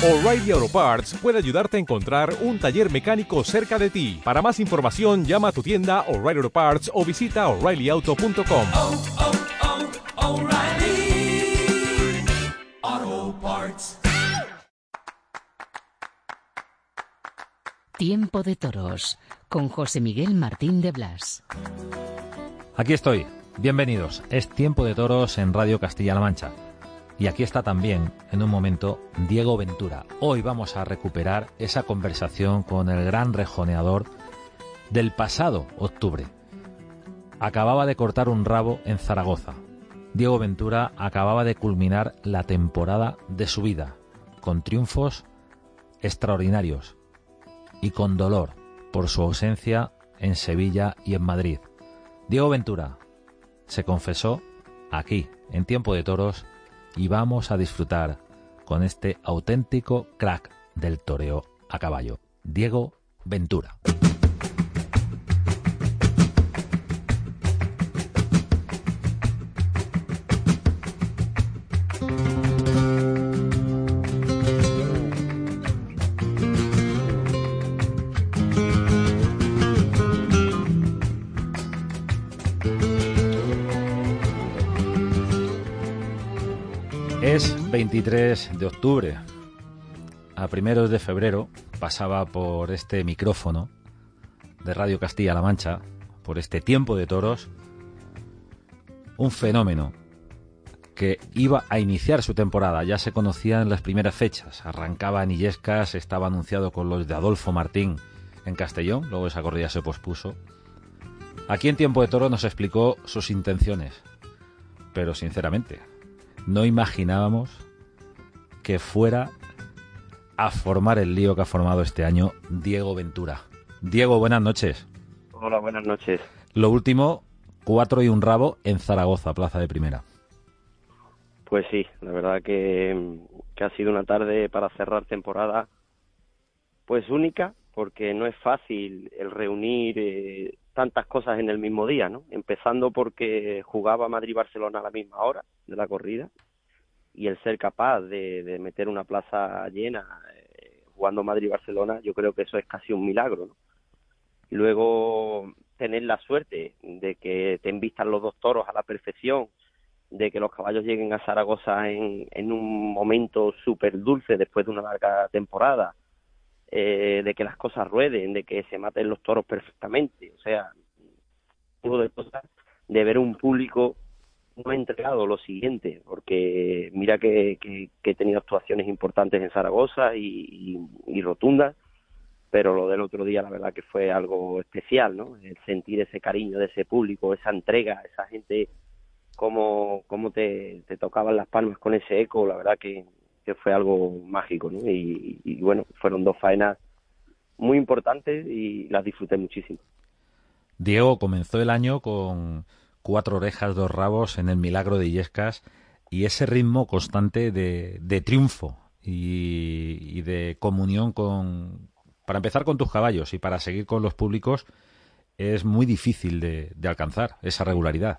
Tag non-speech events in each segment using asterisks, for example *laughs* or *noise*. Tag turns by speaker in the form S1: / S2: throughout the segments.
S1: O'Reilly Auto Parts puede ayudarte a encontrar un taller mecánico cerca de ti. Para más información, llama a tu tienda O'Reilly Auto Parts o visita oreillyauto.com.
S2: oh, oh, Parts.
S3: Tiempo de Toros con José Miguel Martín de Blas.
S4: Aquí estoy. Bienvenidos. Es Tiempo de Toros en Radio Castilla-La Mancha. Y aquí está también, en un momento, Diego Ventura. Hoy vamos a recuperar esa conversación con el gran rejoneador del pasado octubre. Acababa de cortar un rabo en Zaragoza. Diego Ventura acababa de culminar la temporada de su vida, con triunfos extraordinarios y con dolor por su ausencia en Sevilla y en Madrid. Diego Ventura se confesó aquí, en Tiempo de Toros, y vamos a disfrutar con este auténtico crack del toreo a caballo, Diego Ventura. 23 de octubre. A primeros de febrero pasaba por este micrófono de Radio Castilla-La Mancha, por este tiempo de toros, un fenómeno que iba a iniciar su temporada. Ya se conocía en las primeras fechas. Arrancaba en Illescas, estaba anunciado con los de Adolfo Martín en Castellón, luego esa corrida se pospuso. Aquí en Tiempo de Toro nos explicó sus intenciones, pero sinceramente, no imaginábamos que fuera a formar el lío que ha formado este año Diego Ventura. Diego, buenas noches.
S5: Hola, buenas noches.
S4: Lo último, cuatro y un rabo en Zaragoza, plaza de primera.
S5: Pues sí, la verdad que, que ha sido una tarde para cerrar temporada pues única, porque no es fácil el reunir eh, tantas cosas en el mismo día, ¿no? Empezando porque jugaba Madrid-Barcelona a la misma hora de la corrida y el ser capaz de, de meter una plaza llena eh, jugando Madrid-Barcelona, yo creo que eso es casi un milagro, luego tener la suerte de que te envistan los dos toros a la perfección, de que los caballos lleguen a Zaragoza en, en un momento súper dulce después de una larga temporada, eh, de que las cosas rueden, de que se maten los toros perfectamente, o sea, de cosas, de ver un público no entregado lo siguiente, porque mira que, he tenido actuaciones importantes en Zaragoza y, y, rotundas, pero lo del otro día la verdad que fue algo especial, ¿no? El sentir ese cariño de ese público, esa entrega, esa gente, cómo, cómo te, tocaban las palmas con ese eco, la verdad que, fue algo mágico, ¿no? Y bueno, fueron dos faenas muy importantes y las disfruté muchísimo.
S4: Diego comenzó el año con cuatro orejas, dos rabos en el milagro de Illescas y ese ritmo constante de, de triunfo y, de comunión con, para empezar con tus caballos y para seguir con los públicos, es muy difícil de, de alcanzar esa regularidad.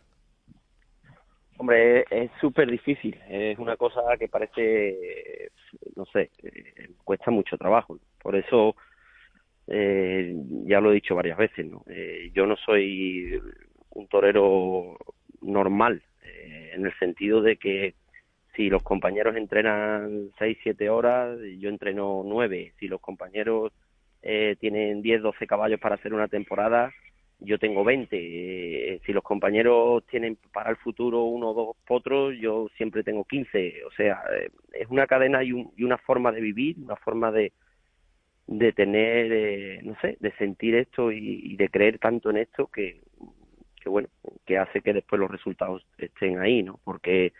S5: Hombre, es súper difícil. Es una cosa que parece, no sé, eh, cuesta mucho trabajo. Por eso, eh, ya lo he dicho varias veces, ¿no? Eh, yo no soy un torero normal, eh, en el sentido de que si los compañeros entrenan 6, 7 horas, yo entreno 9. Si los compañeros eh, tienen 10, 12 caballos para hacer una temporada, yo tengo 20. Eh, si los compañeros tienen para el futuro uno o dos potros, yo siempre tengo 15. O sea, eh, es una cadena y, un, y, una forma de vivir, una forma de, de tener, eh, no sé, de sentir esto y, y, de creer tanto en esto que, bueno, que hace que después los resultados estén ahí, ¿no? Porque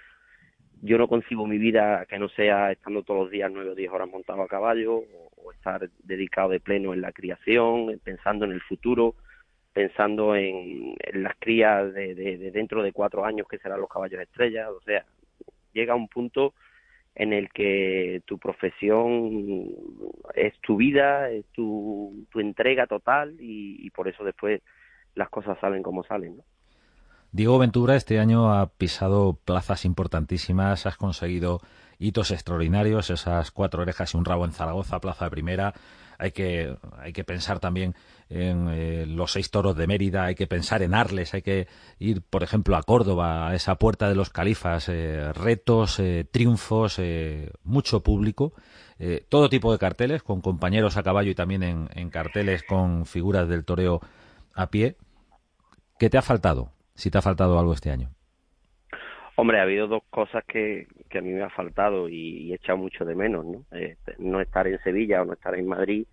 S5: yo no concibo mi vida que no sea estando todos los días nueve o diez horas montado a caballo o, estar dedicado de pleno en la criación, pensando en el futuro pensando en, las crías de, de, de, dentro de cuatro años que serán los caballos estrellas, o sea, llega un punto en el que tu profesión es tu vida, es tu, entrega total y, por eso después las cosas salen como salen. ¿no?
S4: Diego Ventura este año ha pisado plazas importantísimas, has conseguido hitos extraordinarios, esas cuatro orejas y un rabo en Zaragoza, Plaza de Primera. Hay que, hay que pensar también en eh, los seis toros de Mérida, hay que pensar en Arles, hay que ir, por ejemplo, a Córdoba, a esa puerta de los califas, eh, retos, eh, triunfos, mucho público, todo tipo de carteles, con compañeros a caballo y también en, en carteles con figuras del toreo a pie. ¿Qué te ha faltado? Si te ha faltado algo este año.
S5: Hombre, ha habido dos cosas que, que a mí me ha faltado y, he echado mucho de menos, ¿no? Eh, no estar en Sevilla o no estar en Madrid,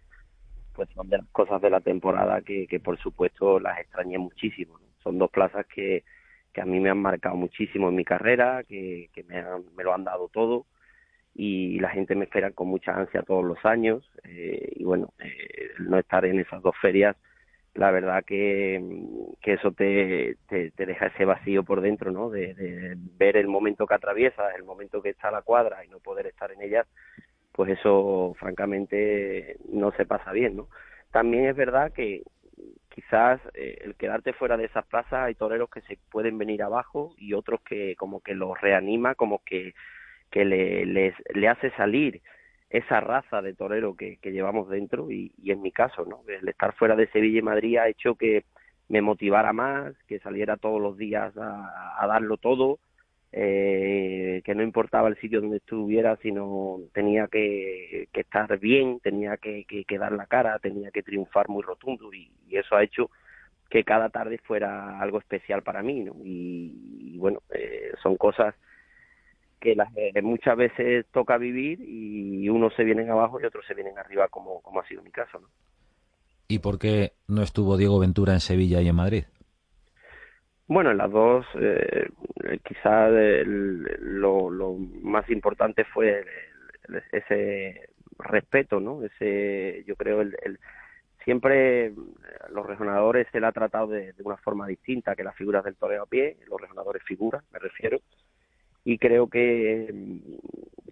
S5: pues son de las cosas de la temporada que, que por supuesto las extrañé muchísimo. Son dos plazas que, que a mí me han marcado muchísimo en mi carrera, que, que me, me lo han dado todo y la gente me espera con mucha ansia todos los años eh, y bueno, eh, no estar en esas dos ferias la verdad que, que eso te, te, deja ese vacío por dentro, ¿no? De, ver el momento que atraviesas, el momento que está la cuadra y no poder estar en ella, pues eso francamente no se pasa bien, ¿no? También es verdad que quizás eh, el quedarte fuera de esas plazas hay toreros que se pueden venir abajo y otros que como que los reanima, como que, que le, les, le hace salir esa raza de torero que, llevamos dentro y, y, en mi caso, ¿no? El estar fuera de Sevilla y Madrid ha hecho que me motivara más, que saliera todos los días a, darlo todo, eh, que no importaba el sitio donde estuviera, sino tenía que, estar bien, tenía que, dar la cara, tenía que triunfar muy rotundo y, eso ha hecho que cada tarde fuera algo especial para mí, ¿no? Y, bueno, eh, son cosas que las, eh, muchas veces toca vivir y unos se vienen abajo y otros se vienen arriba, como, como ha sido mi caso. ¿no?
S4: ¿Y por qué no estuvo Diego Ventura en Sevilla y en Madrid?
S5: Bueno, en las dos, eh, quizás lo, lo, más importante fue ese respeto, ¿no? Ese, yo creo, el, el siempre los resonadores se le ha tratado de, de, una forma distinta que las figuras del toreo a pie, los resonadores figuras, me refiero, y creo que mm,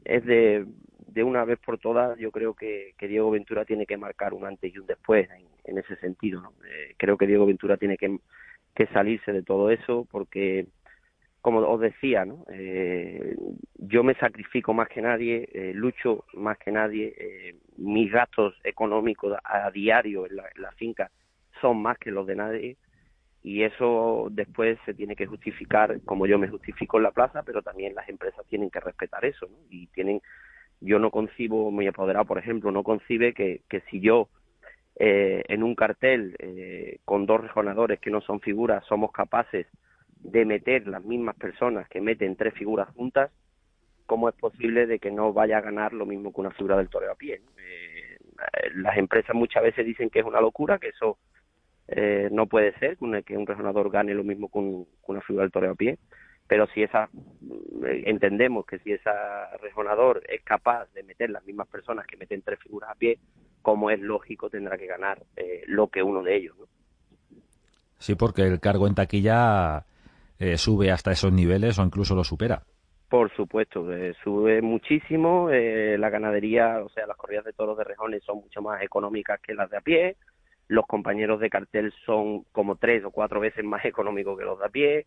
S5: es de, de una vez por todas, yo creo que, Diego Ventura tiene que marcar un antes y un después en, ese sentido. Eh, creo que Diego Ventura tiene que, salirse de todo eso porque, como os decía, ¿no? Eh, yo me sacrifico más que nadie, eh, lucho más que nadie, eh, mis gastos económicos a, diario en la finca son más que los de nadie y eso después se tiene que justificar como yo me justifico en la plaza, pero también las empresas tienen que respetar eso, ¿no? Y tienen, yo no concibo, mi apoderado, por ejemplo, no concibe que, que si yo eh, en un cartel eh, con dos rejonadores que no son figuras somos capaces de meter las mismas personas que meten tres figuras juntas, ¿cómo es posible de que no vaya a ganar lo mismo que una figura del toreo a pie? Eh, las empresas muchas veces dicen que es una locura, que eso eh, no puede ser que un resonador gane lo mismo con, una figura del toreo a pie, pero si esa eh, entendemos que si ese resonador es capaz de meter las mismas personas que meten tres figuras a pie, como es lógico tendrá que ganar eh, lo que uno de ellos. ¿no?
S4: Sí, porque el cargo en taquilla sube hasta esos niveles o incluso lo supera.
S5: Por supuesto, sube muchísimo. la ganadería, o sea, las corridas de toros de rejones son mucho más económicas que las de a pie los compañeros de cartel son como tres o cuatro veces más *laughs* económicos que los de a pie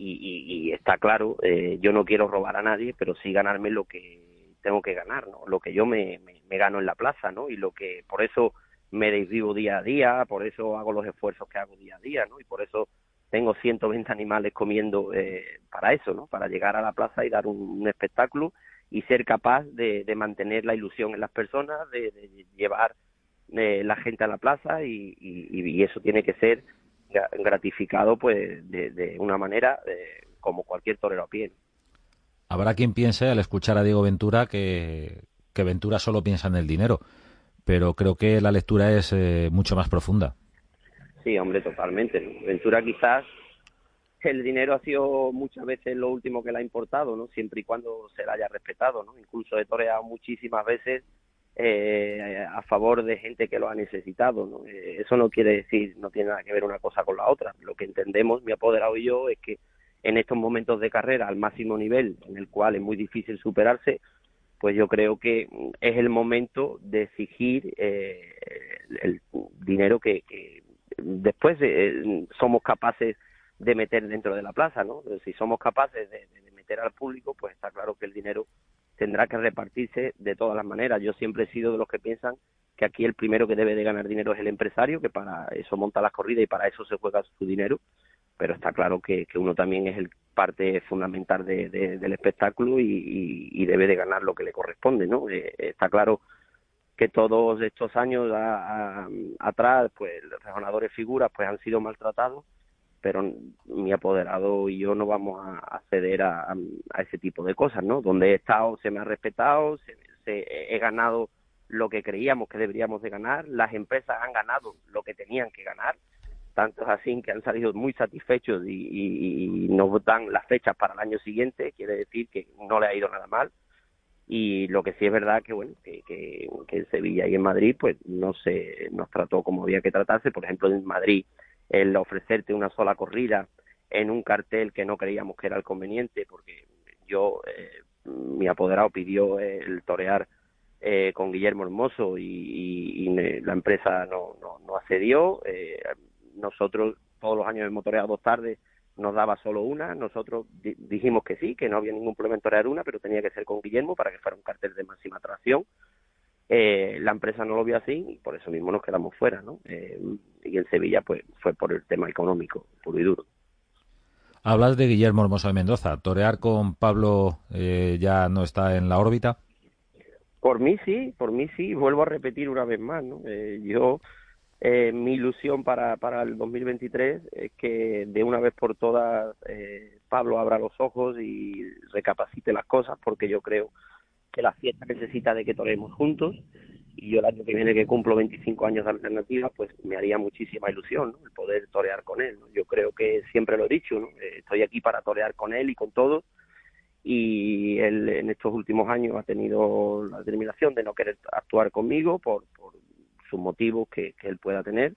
S5: y, está claro, eh, yo no quiero robar a nadie, pero sí ganarme lo que tengo que ganar, ¿no? Lo que yo me, me, gano en la plaza, ¿no? Y lo que, por eso me desvivo día a día, por eso hago los esfuerzos que hago día a día, ¿no? Y por eso tengo 120 animales comiendo eh, para eso, ¿no? Para llegar a la plaza y dar un, espectáculo y ser capaz de, de, mantener la ilusión en las personas, de, de llevar la gente a la plaza y, y, eso tiene que ser gratificado pues de, una manera eh, como cualquier torero a pie.
S4: Habrá quien piense al escuchar a Diego Ventura que, que Ventura solo piensa en el dinero, pero creo que la lectura es eh, mucho más profunda.
S5: Sí, hombre, totalmente. Ventura quizás el dinero ha sido muchas veces lo último que le ha importado, ¿no? Siempre y cuando se la haya respetado, ¿no? Incluso he toreado muchísimas veces eh, a favor de gente que lo ha necesitado. ¿no? Eh, eso no quiere decir, no tiene nada que ver una cosa con la otra. Lo que entendemos, mi apoderado y yo, es que en estos momentos de carrera al máximo nivel, en el cual es muy difícil superarse, pues yo creo que es el momento de exigir eh, el dinero que, que después eh, somos capaces de meter dentro de la plaza, ¿no? Si somos capaces de, de, meter al público, pues está claro que el dinero tendrá que repartirse de todas las maneras. Yo siempre he sido de los que piensan que aquí el primero que debe de ganar dinero es el empresario, que para eso monta las corridas y para eso se juega su dinero, pero está claro que, uno también es el parte fundamental de, de, del espectáculo y, debe de ganar lo que le corresponde, ¿no? Eh, está claro que todos estos años atrás, pues los rejonadores figuras pues han sido maltratados, pero mi apoderado y yo no vamos a, ceder a, ese tipo de cosas, ¿no? Donde he estado se me ha respetado, se, se, he ganado lo que creíamos que deberíamos de ganar, las empresas han ganado lo que tenían que ganar, tanto es así que han salido muy satisfechos y, y, y, nos dan las fechas para el año siguiente, quiere decir que no le ha ido nada mal. Y lo que sí es verdad que bueno que, que, que en Sevilla y en Madrid pues no se nos trató como había que tratarse. Por ejemplo, en Madrid el ofrecerte una sola corrida en un cartel que no creíamos que era el conveniente, porque yo eh, mi apoderado pidió el torear eh, con Guillermo Hermoso y la empresa no, no, no accedió. Eh, nosotros todos los años hemos toreado dos tardes, nos daba solo una. Nosotros di dijimos que sí, que no había ningún problema en torear una, pero tenía que ser con Guillermo para que fuera un cartel de máxima atracción. Eh, la empresa no lo vio así y por eso mismo nos quedamos fuera, ¿no? Eh, y en Sevilla, pues fue por el tema económico, puro y duro.
S4: Hablas de Guillermo Hermoso de Mendoza. ¿Torear con Pablo eh, ya no está en la órbita?
S5: Por mí sí, por mí sí. Vuelvo a repetir una vez más, ¿no? Eh, yo, eh, mi ilusión para, para el 2023 es que de una vez por todas eh, Pablo abra los ojos y recapacite las cosas, porque yo creo que la fiesta necesita de que toremos juntos y yo el año que viene que cumplo 25 años de alternativa, pues me haría muchísima ilusión el poder torear con él. ¿no? Yo creo que siempre lo he dicho. Eh, estoy aquí para torear con él y con todos y él en estos últimos años ha tenido la determinación de no querer actuar conmigo por, sus motivos que, él pueda tener,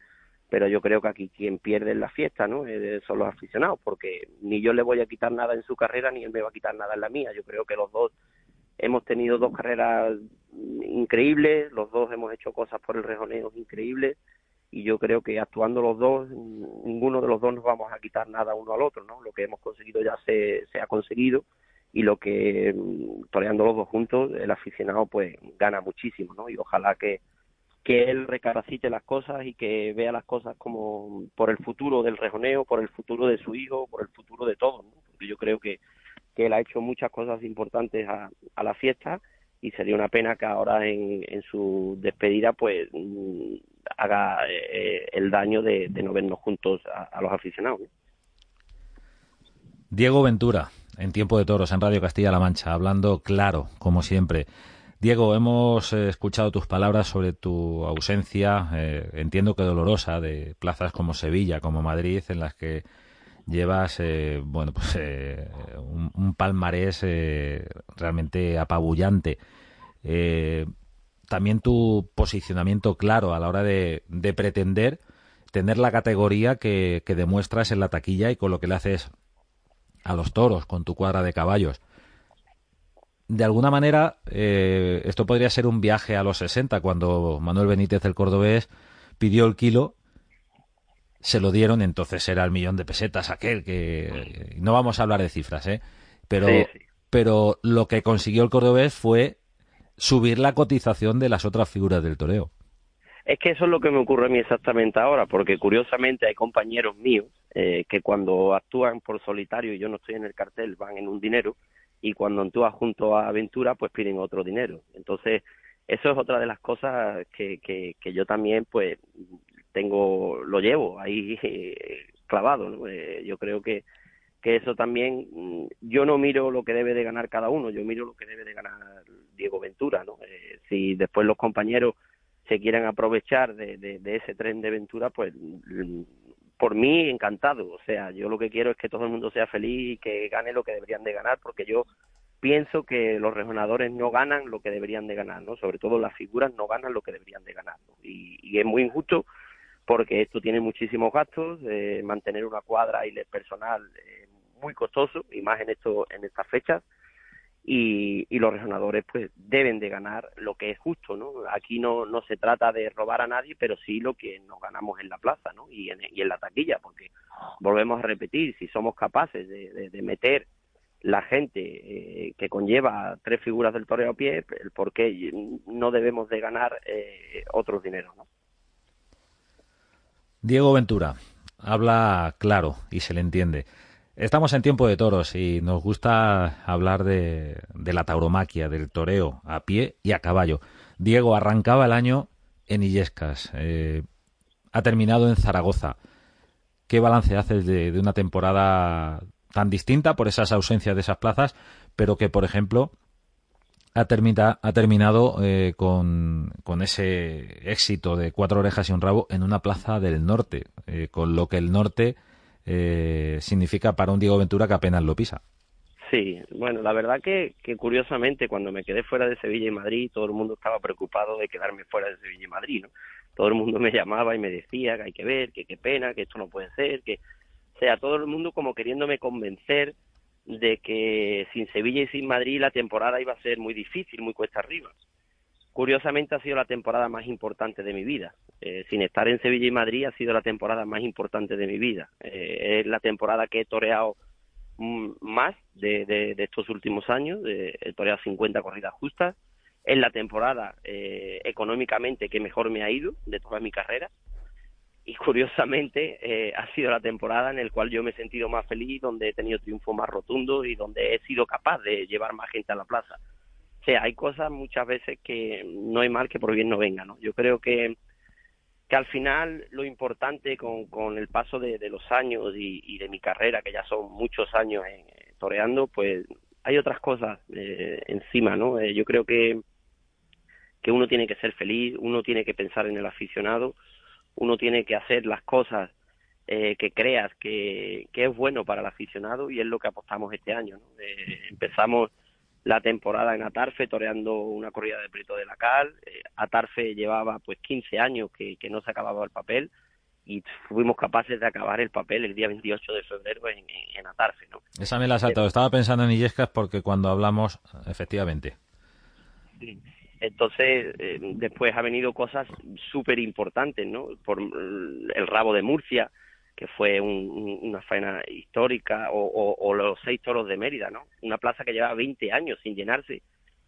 S5: pero yo creo que aquí quien pierde en la fiesta ¿no? Eh, son los aficionados, porque ni yo le voy a quitar nada en su carrera ni él me va a quitar nada en la mía. Yo creo que los dos hemos tenido dos carreras increíbles, los dos hemos hecho cosas por el rejoneo increíbles y yo creo que actuando los dos, ninguno de los dos nos vamos a quitar nada uno al otro, ¿no? Lo que hemos conseguido ya se, se ha conseguido y lo que mm, toreando los dos juntos el aficionado pues gana muchísimo no y ojalá que que él recapacite las cosas y que vea las cosas como por el futuro del rejoneo por el futuro de su hijo por el futuro de todos ¿no? porque yo creo que que él ha hecho muchas cosas importantes a, a la fiesta y sería una pena que ahora en, en su despedida pues mm, haga eh, el daño de, no vernos juntos a, los aficionados.
S4: Diego Ventura en Tiempo de Toros en Radio Castilla-La Mancha, hablando claro, como siempre. Diego, hemos eh, escuchado tus palabras sobre tu ausencia, eh, entiendo que dolorosa, de plazas como Sevilla, como Madrid, en las que llevas, eh, bueno, pues eh, un, palmarés eh, realmente apabullante. también tu posicionamiento claro a la hora de, de pretender tener la categoría que, que demuestras en la taquilla y con lo que le haces a los toros con tu cuadra de caballos. De alguna manera, eh, esto podría ser un viaje a los 60, cuando Manuel Benítez, el cordobés, pidió el kilo, se lo dieron, entonces era el millón de pesetas aquel, que no vamos a hablar de cifras, ¿eh? pero, sí, sí. pero lo que consiguió el cordobés fue subir la cotización de las otras figuras del toreo.
S5: Es que eso es lo que me ocurre a mí exactamente ahora, porque curiosamente hay compañeros míos eh, que cuando actúan por solitario y yo no estoy en el cartel van en un dinero y cuando actúan junto a Aventura pues piden otro dinero. Entonces eso es otra de las cosas que, que, que yo también pues tengo, lo llevo ahí *laughs* eh, clavado. ¿no? Eh, yo creo que, que eso también, mm, yo no miro lo que debe de ganar cada uno, yo miro lo que debe de ganar Diego Ventura. ¿no? Eh, si después los compañeros se quieren aprovechar de, de, ese tren de Ventura, pues por mí encantado. O sea, yo lo que quiero es que todo el mundo sea feliz y que gane lo que deberían de ganar, porque yo pienso que los regionadores no ganan lo que deberían de ganar, ¿no? Sobre todo las figuras no ganan lo que deberían de ganar. Y, y, es muy injusto porque esto tiene muchísimos gastos, eh, mantener una cuadra y el personal eh, muy costoso, y más en, esto, en estas fechas y, y los resonadores pues deben de ganar lo que es justo, ¿no? Aquí no, no se trata de robar a nadie, pero sí lo que nos ganamos en la plaza, ¿no? Y en, y en la taquilla, porque volvemos a repetir, si somos capaces de, de, meter la gente eh, que conlleva tres figuras del toreo a pie, el por qué no debemos de ganar eh, otros dineros. ¿no?
S4: Diego Ventura habla claro y se le entiende. Estamos en tiempo de toros y nos gusta hablar de, de, la tauromaquia, del toreo a pie y a caballo. Diego arrancaba el año en Illescas, eh, ha terminado en Zaragoza. ¿Qué balance haces de, de, una temporada tan distinta por esas ausencias de esas plazas, pero que, por ejemplo, ha, ha terminado eh, con, ese éxito de cuatro orejas y un rabo en una plaza del norte, eh, con lo que el norte eh, significa para un Diego Ventura que apenas lo pisa.
S5: Sí, bueno, la verdad que, que, curiosamente cuando me quedé fuera de Sevilla y Madrid, todo el mundo estaba preocupado de quedarme fuera de Sevilla y Madrid. Todo el mundo *laughs* me llamaba y me decía que hay que ver, que qué pena, que esto no puede ser, que, o sea, todo el mundo como queriéndome convencer de que sin Sevilla y sin Madrid la temporada iba a ser muy difícil, muy cuesta arriba. Curiosamente ha sido la temporada más importante de mi vida. Eh, sin estar en Sevilla y Madrid ha sido la temporada más importante de mi vida. Eh, es la temporada que he toreado más de, estos últimos años. De, he toreado 50 corridas justas. Es la temporada eh, económicamente que mejor me ha ido de toda mi carrera y curiosamente eh, ha sido la temporada en la cual yo me he sentido más feliz, donde he tenido triunfo más rotundo y donde he sido capaz de llevar más gente a la plaza. O sea, hay cosas muchas veces que no hay mal que por bien no venga, ¿no? Yo creo que, que al final lo importante con, con el paso de, los años y, de mi carrera, que ya son muchos años en, toreando, pues hay otras cosas eh, encima, ¿no? Eh, yo creo que, que uno tiene que ser feliz, uno tiene que pensar en el aficionado, uno tiene que hacer las cosas eh, que creas que, que, es bueno para el aficionado y es lo que apostamos este año. ¿no? Eh, empezamos la temporada en Atarfe toreando una corrida de Prieto de la Cal. Eh, Atarfe llevaba pues 15 años que, que, no se acababa el papel y fuimos capaces de acabar el papel el día 28 de febrero en, en Atarfe. ¿no?
S4: Esa me la ha saltado. Estaba pensando en Illescas porque cuando hablamos, efectivamente.
S5: Sí. Entonces, eh, después ha venido cosas súper importantes, ¿no? Por el rabo de Murcia, que fue un, una faena histórica, o, o, los seis toros de Mérida, ¿no? Una plaza que lleva 20 años sin llenarse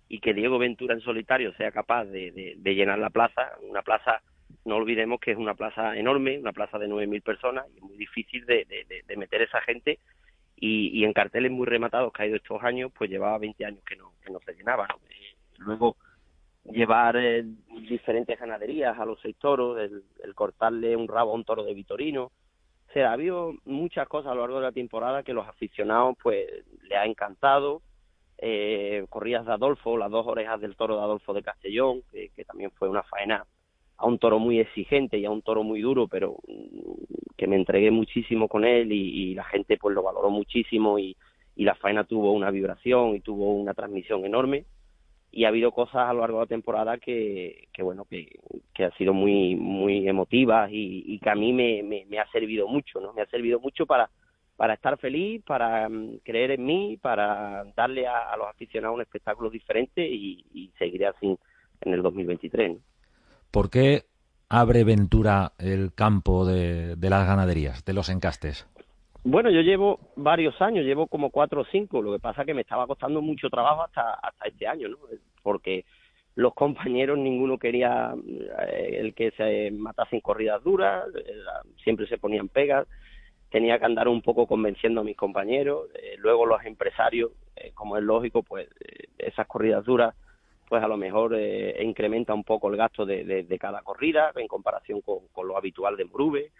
S5: y que Diego Ventura en solitario sea capaz de, llenar la plaza, una plaza, no olvidemos que es una plaza enorme, una plaza de 9.000 personas, y es muy difícil de, de meter esa gente y, y, en carteles muy rematados que ha ido estos años, pues llevaba 20 años que no, que no se llenaba, ¿no? Eh, luego llevar eh, diferentes ganaderías a los seis toros, el, el, cortarle un rabo a un toro de Vitorino. O sea, ha habido muchas cosas a lo largo de la temporada que los aficionados pues le ha encantado. Eh, corridas de Adolfo, las dos orejas del toro de Adolfo de Castellón, que, también fue una faena a un toro muy exigente y a un toro muy duro, pero mm, que me entregué muchísimo con él y, la gente pues lo valoró muchísimo y la faena tuvo una vibración y tuvo una transmisión enorme y ha habido cosas a lo largo de la temporada que, que bueno, que, que han sido muy, muy emotivas y, y que a mí me, me, ha servido mucho, ¿no? Me ha servido mucho para, para estar feliz, para um, creer en mí, para darle a, a, los aficionados un espectáculo diferente y, y seguiré así en el 2023. ¿no?
S4: ¿Por qué abre Ventura el campo de, de las ganaderías, de los encastes?
S5: Bueno, yo llevo varios años, llevo como cuatro o cinco, lo que pasa que me estaba costando mucho trabajo hasta, hasta este año, ¿no? Porque los compañeros, ninguno quería eh, el que se matasen corridas duras, eh, siempre se ponían pegas, tenía que andar un poco convenciendo a mis compañeros, eh, luego los empresarios, como es lógico, pues esas corridas duras, pues a lo mejor incrementa un poco el gasto de, cada corrida en comparación con lo habitual de Morube,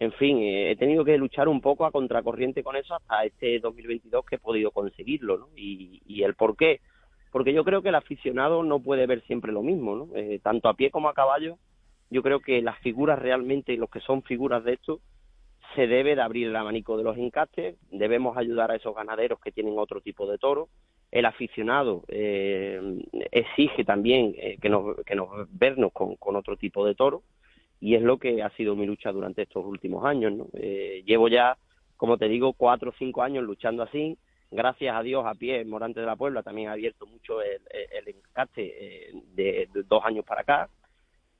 S5: en fin, eh, he tenido que luchar un poco a contracorriente con eso hasta este 2022 que he podido conseguirlo, ¿no? Y, y el por qué. Porque yo creo que el aficionado no puede ver siempre lo mismo, ¿no? Eh, tanto a pie como a caballo, yo creo que las figuras realmente, los que son figuras de esto, se debe de abrir el abanico de los encastes, debemos ayudar a esos ganaderos que tienen otro tipo de toro. El aficionado eh, exige también eh, que nos, que nos vernos con, con otro tipo de toro y es lo que ha sido mi lucha durante estos últimos años. ¿no? Eh, llevo ya, como te digo, cuatro o cinco años luchando así. Gracias a Dios, a pie, Morante de la Puebla también ha abierto mucho el, el encaste eh, de, dos años para acá.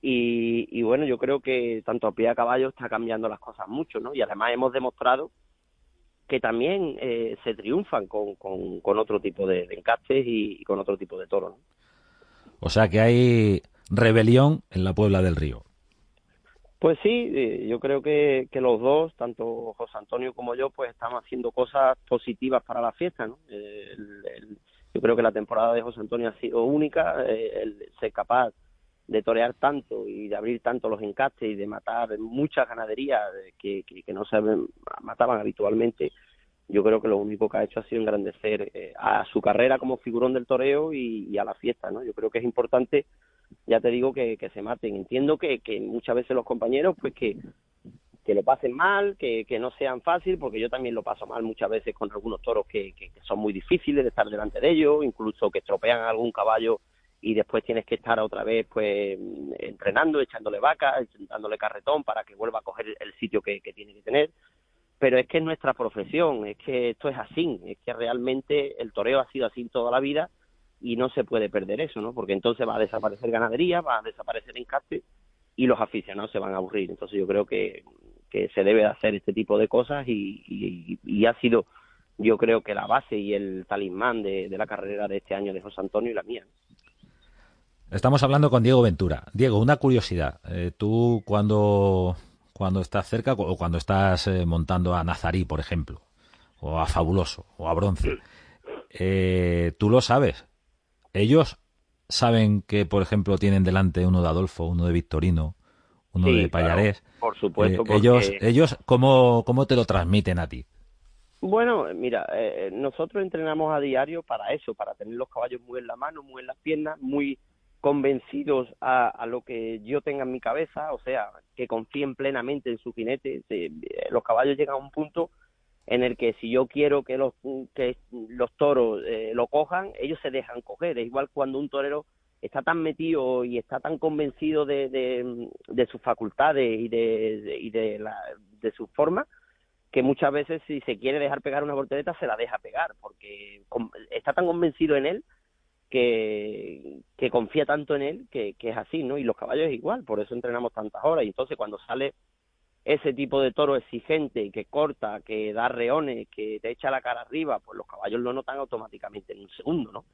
S5: Y, y, bueno, yo creo que tanto a pie a caballo está cambiando las cosas mucho, ¿no? Y además hemos demostrado que también eh, se triunfan con, con, otro tipo de, encastes y, con otro tipo de toros.
S4: O sea que hay rebelión en la Puebla del Río.
S5: Pues sí, eh, yo creo que, los dos, tanto José Antonio como yo, pues estamos haciendo cosas positivas para la fiesta, ¿no? El, el, yo creo que la temporada de José Antonio ha sido única, eh, el ser capaz de torear tanto y de abrir tanto los encastes y de matar muchas ganaderías que, que, que no se mataban habitualmente, yo creo que lo único que ha hecho ha sido engrandecer eh, a su carrera como figurón del toreo y, y, a la fiesta, ¿no? Yo creo que es importante, ya te digo, que, se maten. Entiendo que, que muchas veces los compañeros, pues que, lo pasen mal, que, no sean fácil, porque yo también lo paso mal muchas veces con algunos toros que, que, que son muy difíciles de estar delante de ellos, incluso que estropean algún caballo y después tienes que estar otra vez pues entrenando, echándole vaca, dándole carretón para que vuelva a coger el sitio que, que tiene que tener. Pero es que es nuestra profesión, es que esto es así, es que realmente el toreo ha sido así toda la vida y no se puede perder eso, ¿no? Porque entonces va a desaparecer ganadería, va a desaparecer encaste y los aficionados se van a aburrir. Entonces yo creo que, que se debe hacer este tipo de cosas y, y, y ha sido yo creo que la base y el talismán de, de la carrera de este año de José Antonio y la mía.
S4: Estamos hablando con Diego Ventura. Diego, una curiosidad. Eh, tú cuando, cuando estás cerca o cuando estás eh, montando a Nazarí, por ejemplo, o a Fabuloso, o a Bronce, eh, tú lo sabes. Ellos saben que, por ejemplo, tienen delante uno de Adolfo, uno de Victorino, uno
S5: sí,
S4: de Payarés.
S5: Claro, por supuesto.
S4: Porque... ellos, ellos ¿cómo, ¿cómo te lo transmiten a ti?
S5: Bueno, mira, eh, nosotros entrenamos a diario para eso, para tener los caballos muy en la mano, muy en las piernas, muy convencidos a, a, lo que yo tenga en mi cabeza, o sea, que confíen plenamente en su jinete. Se, los caballos llegan a un punto en el que si yo quiero que los, que los toros eh, lo cojan, ellos se dejan coger. Es igual cuando un torero está tan metido y está tan convencido de, de, de sus facultades y de, y de, la, de su forma que muchas veces si se quiere dejar pegar una voltereta se la deja pegar porque está tan convencido en él que, que confía tanto en él que, que, es así, ¿no? Y los caballos es igual, por eso entrenamos tantas horas. Y entonces cuando sale ese tipo de toro exigente, que corta, que da reones, que te echa la cara arriba, pues los caballos lo notan automáticamente en un segundo, ¿no?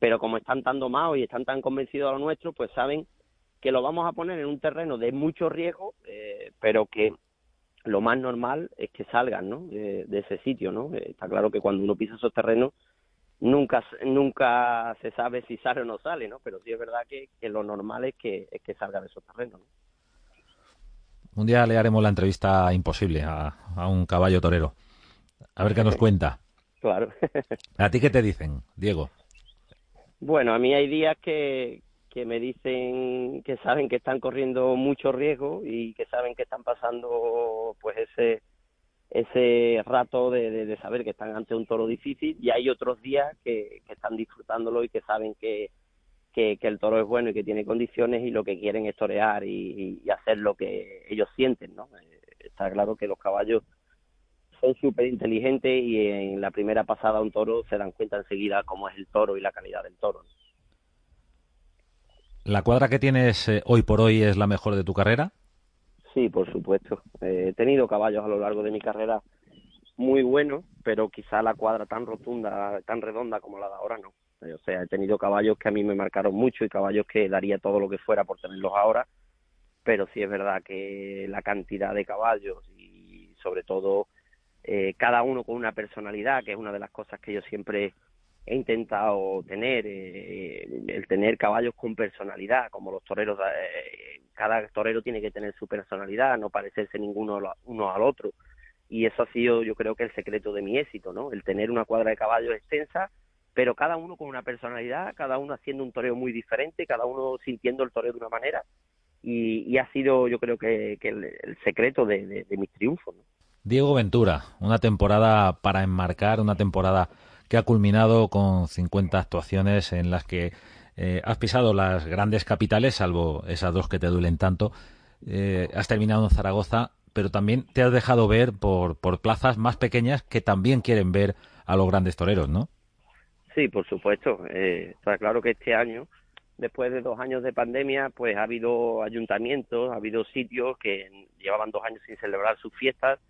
S5: Pero como están tan domados y están tan convencidos a lo nuestro, pues saben que lo vamos a poner en un terreno de mucho riesgo, eh, pero que lo más normal es que salgan, ¿no? De, de ese sitio, ¿no? Eh, está claro que cuando uno pisa esos terrenos nunca nunca se sabe si sale o no sale, ¿no? Pero sí es verdad que, que lo normal es que, es que salga de esos terrenos. ¿no?
S4: Un día le haremos la entrevista imposible a, a un caballo torero. A ver qué nos cuenta. *laughs*
S5: claro. *laughs*
S4: ¿A ti qué te dicen, Diego?
S5: Bueno, a mí hay días que, que me dicen que saben que están corriendo mucho riesgo y que saben que están pasando pues ese ese rato de, de, de, saber que están ante un toro difícil y hay otros días que, que están disfrutándolo y que saben que, que, que, el toro es bueno y que tiene condiciones y lo que quieren es torear y, y hacer lo que ellos sienten, ¿no? Está claro que los caballos son súper inteligentes y en la primera pasada a un toro se dan cuenta enseguida cómo es el toro y la calidad del toro.
S4: ¿La cuadra que tienes eh, hoy por hoy es la mejor de tu carrera?
S5: Sí, por supuesto. Eh, he tenido caballos a lo largo de mi carrera muy buenos, pero quizá la cuadra tan rotunda, tan redonda como la de ahora no. O sea, he tenido caballos que a mí me marcaron mucho y caballos que daría todo lo que fuera por tenerlos ahora, pero sí es verdad que la cantidad de caballos y sobre todo eh, cada uno con una personalidad, que es una de las cosas que yo siempre he intentado tener, eh, el tener caballos con personalidad, como los toreros, eh, cada torero tiene que tener su personalidad, no parecerse ninguno uno al otro. Y eso ha sido, yo creo que el secreto de mi éxito, ¿no? El tener una cuadra de caballos extensa, pero cada uno con una personalidad, cada uno haciendo un toreo muy diferente, cada uno sintiendo el toreo de una manera. Y, ha sido, yo creo que, el, secreto de, de, de mis triunfos. ¿no?
S4: Diego Ventura, una temporada para enmarcar, una temporada que ha culminado con 50 actuaciones en las que eh, has pisado las grandes capitales, salvo esas dos que te duelen tanto. Eh, has terminado en Zaragoza, pero también te has dejado ver por, por plazas más pequeñas que también quieren ver a los grandes toreros, ¿no?
S5: Sí, por supuesto. Eh, está claro que este año, después de dos años de pandemia, pues ha habido ayuntamientos, ha habido sitios que llevaban dos años sin celebrar sus fiestas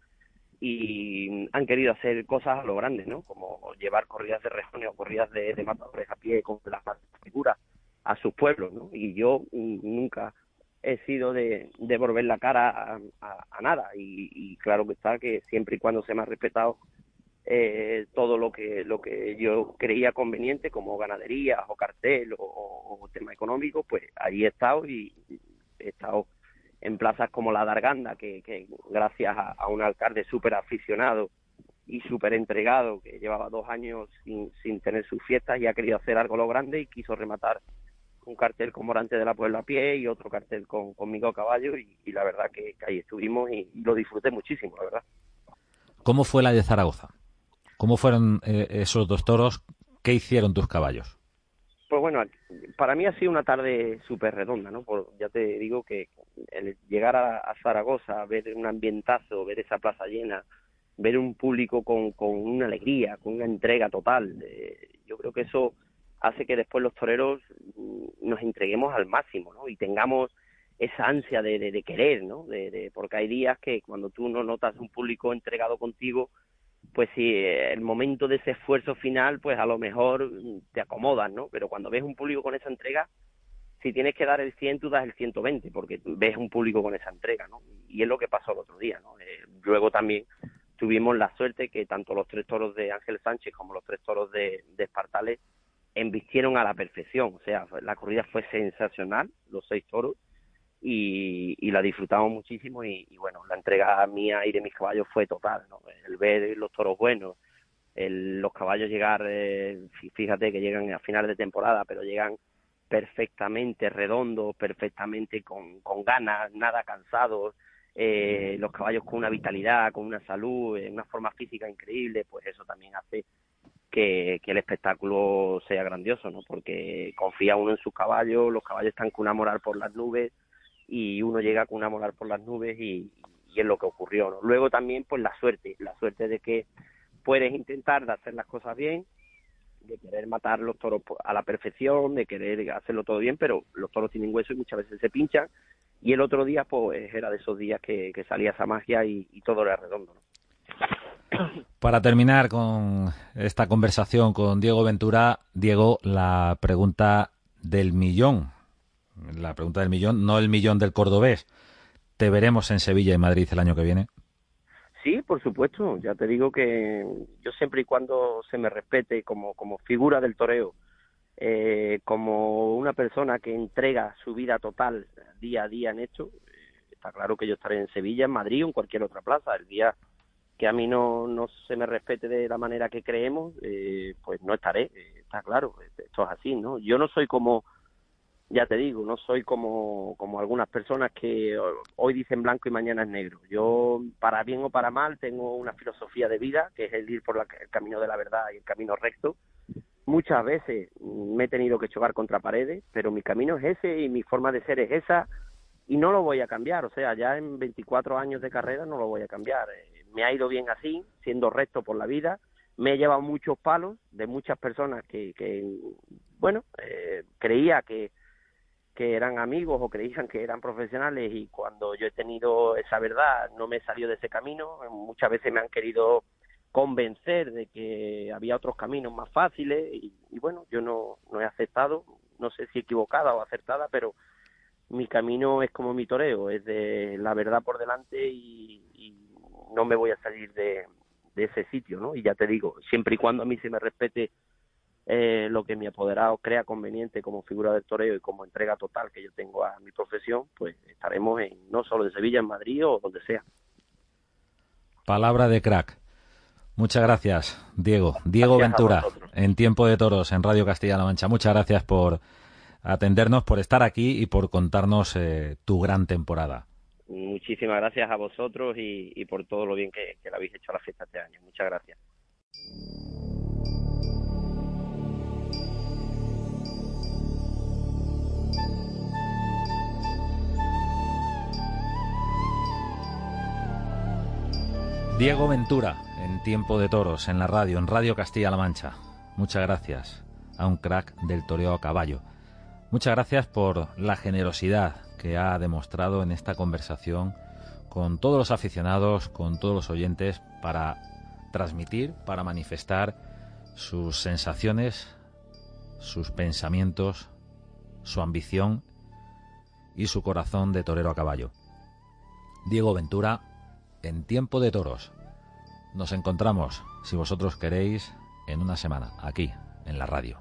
S5: y han querido hacer cosas a lo grande, ¿no? Como llevar corridas de rejones o corridas de, matadores a pie con las figuras a sus pueblos, ¿no? Y yo mm, nunca he sido de, de volver la cara a, nada y, claro que está que siempre y cuando se me ha respetado eh, todo lo que lo que yo creía conveniente como ganadería o cartel o, tema económico pues ahí he estado y he estado en plazas como la Darganda que, gracias a, un alcalde súper aficionado y súper entregado que llevaba dos años sin, sin tener sus fiestas y ha querido hacer algo lo grande y quiso rematar un cartel con Morante de la Puebla a pie y otro cartel con conmigo a caballo y, la verdad que, ahí estuvimos y, lo disfruté muchísimo, la verdad.
S4: ¿Cómo fue la de Zaragoza? ¿Cómo fueron eh, esos dos toros? ¿Qué hicieron tus caballos?
S5: Pues bueno, para mí ha sido una tarde súper redonda, ¿no? ya te digo que el llegar a, Zaragoza, ver un ambientazo, ver esa plaza llena, ver un público con, con una alegría, con una entrega total, eh, yo creo que eso hace que después los toreros mm, nos entreguemos al máximo, ¿no? Y tengamos esa ansia de, de, querer, ¿no? De, porque hay días que cuando tú no notas un público entregado contigo, pues sí, el momento de ese esfuerzo final, pues a lo mejor mm, te acomodas, ¿no? Pero cuando ves un público con esa entrega, si tienes que dar el 100, tú das el 120, porque ves un público con esa entrega, ¿no? Y es lo que pasó el otro día, ¿no? Eh, luego también tuvimos la suerte que tanto los tres toros de Ángel Sánchez como los tres toros de, de Espartales embistieron a la perfección. O sea, la corrida fue sensacional, los seis toros, y, la disfrutamos muchísimo. Y, bueno, la entrega mía y de mis caballos fue total. ¿no? El ver los toros buenos, el, los caballos llegar, eh, fíjate que llegan a final de temporada, pero llegan perfectamente redondos, perfectamente con, con ganas, nada cansados. Eh, los caballos con una vitalidad, con una salud, eh, una forma física increíble, pues eso también hace que, el espectáculo sea grandioso, ¿no? Porque confía uno en sus caballos, los caballos están con una moral por las nubes y uno llega con una moral por las nubes y, es lo que ocurrió, ¿no? Luego también, pues la suerte, la suerte de que puedes intentar de hacer las cosas bien, de querer matar los toros a la perfección, de querer hacerlo todo bien, pero los toros tienen hueso y muchas veces se pinchan. Y el otro día, pues era de esos días que, salía esa magia y, todo era redondo. ¿no?
S4: Para terminar con esta conversación con Diego Ventura, Diego, la pregunta del millón. La pregunta del millón, no el millón del cordobés. ¿Te veremos en Sevilla y Madrid el año que viene?
S5: Sí, por supuesto. Ya te digo que yo siempre y cuando se me respete como, como figura del toreo, eh, como una persona que entrega su vida total día a día en esto, eh, está claro que yo estaré en Sevilla, en Madrid o en cualquier otra plaza. El día que a mí no, no se me respete de la manera que creemos, eh, pues no estaré, eh, está claro, esto es así, ¿no? Yo no soy como, ya te digo, no soy como, como algunas personas que hoy dicen blanco y mañana es negro. Yo, para bien o para mal, tengo una filosofía de vida, que es el ir por el camino de la verdad y el camino recto. Muchas veces me he tenido que chocar contra paredes, pero mi camino es ese y mi forma de ser es esa y no lo voy a cambiar. O sea, ya en 24 años de carrera no lo voy a cambiar. Me ha ido bien así, siendo recto por la vida. Me he llevado muchos palos de muchas personas que, que bueno, eh, creía que, que eran amigos o creían que eran profesionales y cuando yo he tenido esa verdad no me he salido de ese camino. Muchas veces me han querido convencer de que había otros caminos más fáciles y, bueno, yo no, no he aceptado, no sé si equivocada o acertada, pero mi camino es como mi toreo, es de la verdad por delante y, no me voy a salir de, ese sitio, ¿no? Y ya te digo, siempre y cuando a mí se me respete eh, lo que mi apoderado crea conveniente como figura del toreo y como entrega total que yo tengo a mi profesión, pues estaremos en no solo en Sevilla, en Madrid o donde sea.
S4: Palabra de crack. Muchas gracias, Diego. Diego Ventura, en Tiempo de Toros, en Radio Castilla-La Mancha. Muchas gracias por atendernos, por estar aquí y por contarnos eh, tu gran temporada
S5: muchísimas gracias a vosotros y, por todo lo bien que, que habéis hecho a la fiesta este año. Muchas gracias.
S4: Diego Ventura, en Tiempo de Toros, en la radio, en Radio Castilla-La Mancha. Muchas gracias a un crack del toreo a caballo. Muchas gracias por la generosidad que ha demostrado en esta conversación con todos los aficionados, con todos los oyentes, para transmitir, para manifestar sus sensaciones, sus pensamientos, su ambición y su corazón de torero a caballo. Diego Ventura, en Tiempo de Toros. Nos encontramos, si vosotros queréis, en una semana, aquí, en la radio.